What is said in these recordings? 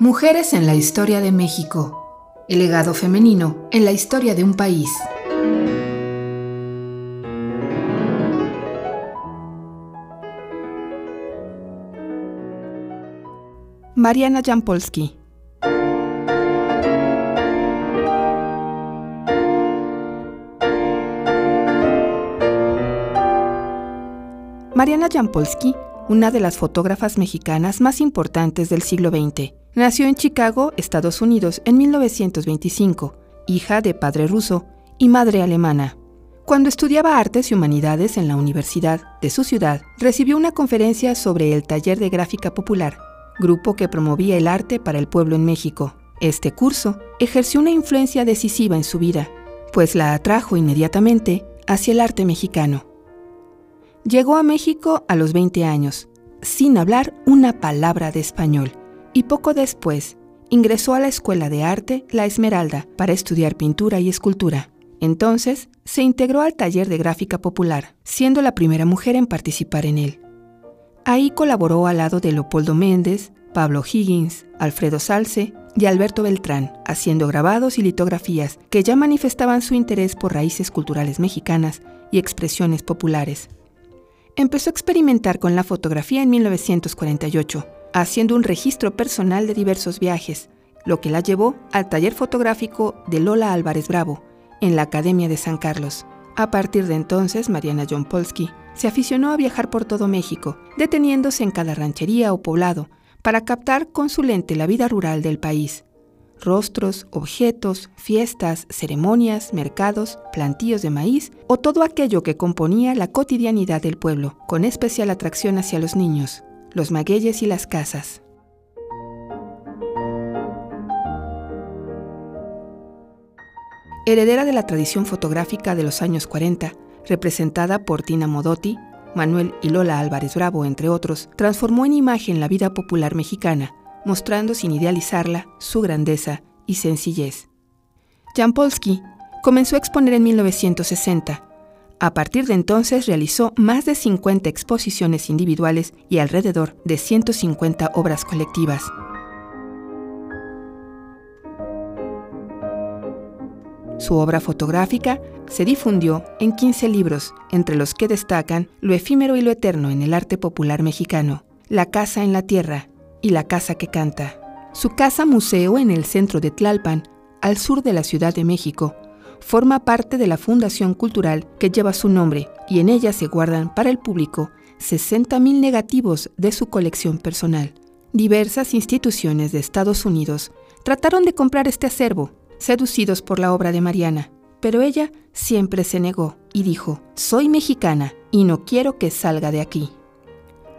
Mujeres en la historia de México. El legado femenino en la historia de un país. Mariana Jampolsky. Mariana una de las fotógrafas mexicanas más importantes del siglo XX, nació en Chicago, Estados Unidos, en 1925, hija de padre ruso y madre alemana. Cuando estudiaba artes y humanidades en la universidad de su ciudad, recibió una conferencia sobre el Taller de Gráfica Popular, grupo que promovía el arte para el pueblo en México. Este curso ejerció una influencia decisiva en su vida, pues la atrajo inmediatamente hacia el arte mexicano. Llegó a México a los 20 años, sin hablar una palabra de español, y poco después ingresó a la Escuela de Arte La Esmeralda para estudiar pintura y escultura. Entonces se integró al taller de gráfica popular, siendo la primera mujer en participar en él. Ahí colaboró al lado de Leopoldo Méndez, Pablo Higgins, Alfredo Salce y Alberto Beltrán, haciendo grabados y litografías que ya manifestaban su interés por raíces culturales mexicanas y expresiones populares. Empezó a experimentar con la fotografía en 1948, haciendo un registro personal de diversos viajes, lo que la llevó al taller fotográfico de Lola Álvarez Bravo, en la Academia de San Carlos. A partir de entonces, Mariana John Polsky se aficionó a viajar por todo México, deteniéndose en cada ranchería o poblado, para captar con su lente la vida rural del país rostros, objetos, fiestas, ceremonias, mercados, plantíos de maíz o todo aquello que componía la cotidianidad del pueblo, con especial atracción hacia los niños, los magueyes y las casas. Heredera de la tradición fotográfica de los años 40, representada por Tina Modotti, Manuel y Lola Álvarez Bravo, entre otros, transformó en imagen la vida popular mexicana, mostrando sin idealizarla su grandeza y sencillez. Jan Polsky comenzó a exponer en 1960. A partir de entonces realizó más de 50 exposiciones individuales y alrededor de 150 obras colectivas. Su obra fotográfica se difundió en 15 libros, entre los que destacan Lo efímero y lo eterno en el arte popular mexicano, La casa en la tierra, y la casa que canta. Su casa museo en el centro de Tlalpan, al sur de la Ciudad de México, forma parte de la fundación cultural que lleva su nombre y en ella se guardan para el público 60.000 negativos de su colección personal. Diversas instituciones de Estados Unidos trataron de comprar este acervo, seducidos por la obra de Mariana, pero ella siempre se negó y dijo, soy mexicana y no quiero que salga de aquí.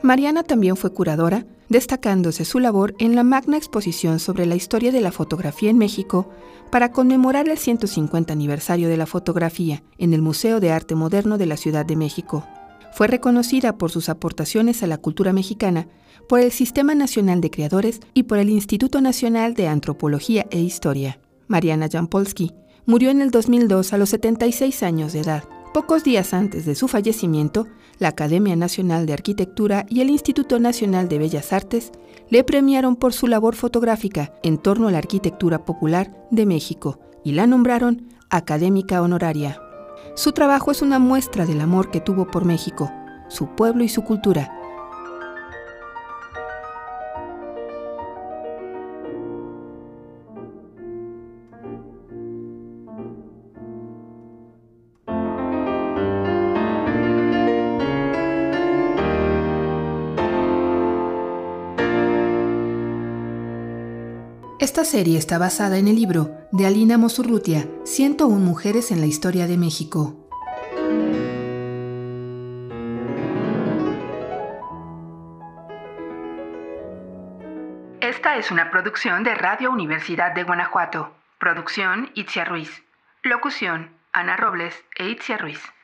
Mariana también fue curadora destacándose su labor en la magna exposición sobre la historia de la fotografía en México para conmemorar el 150 aniversario de la fotografía en el Museo de Arte Moderno de la Ciudad de México. Fue reconocida por sus aportaciones a la cultura mexicana por el Sistema Nacional de Creadores y por el Instituto Nacional de Antropología e Historia. Mariana Jampolsky murió en el 2002 a los 76 años de edad. Pocos días antes de su fallecimiento, la Academia Nacional de Arquitectura y el Instituto Nacional de Bellas Artes le premiaron por su labor fotográfica en torno a la arquitectura popular de México y la nombraron académica honoraria. Su trabajo es una muestra del amor que tuvo por México, su pueblo y su cultura, Esta serie está basada en el libro de Alina Mosurrutia, 101 Mujeres en la Historia de México. Esta es una producción de Radio Universidad de Guanajuato. Producción Itzia Ruiz. Locución Ana Robles e Itzia Ruiz.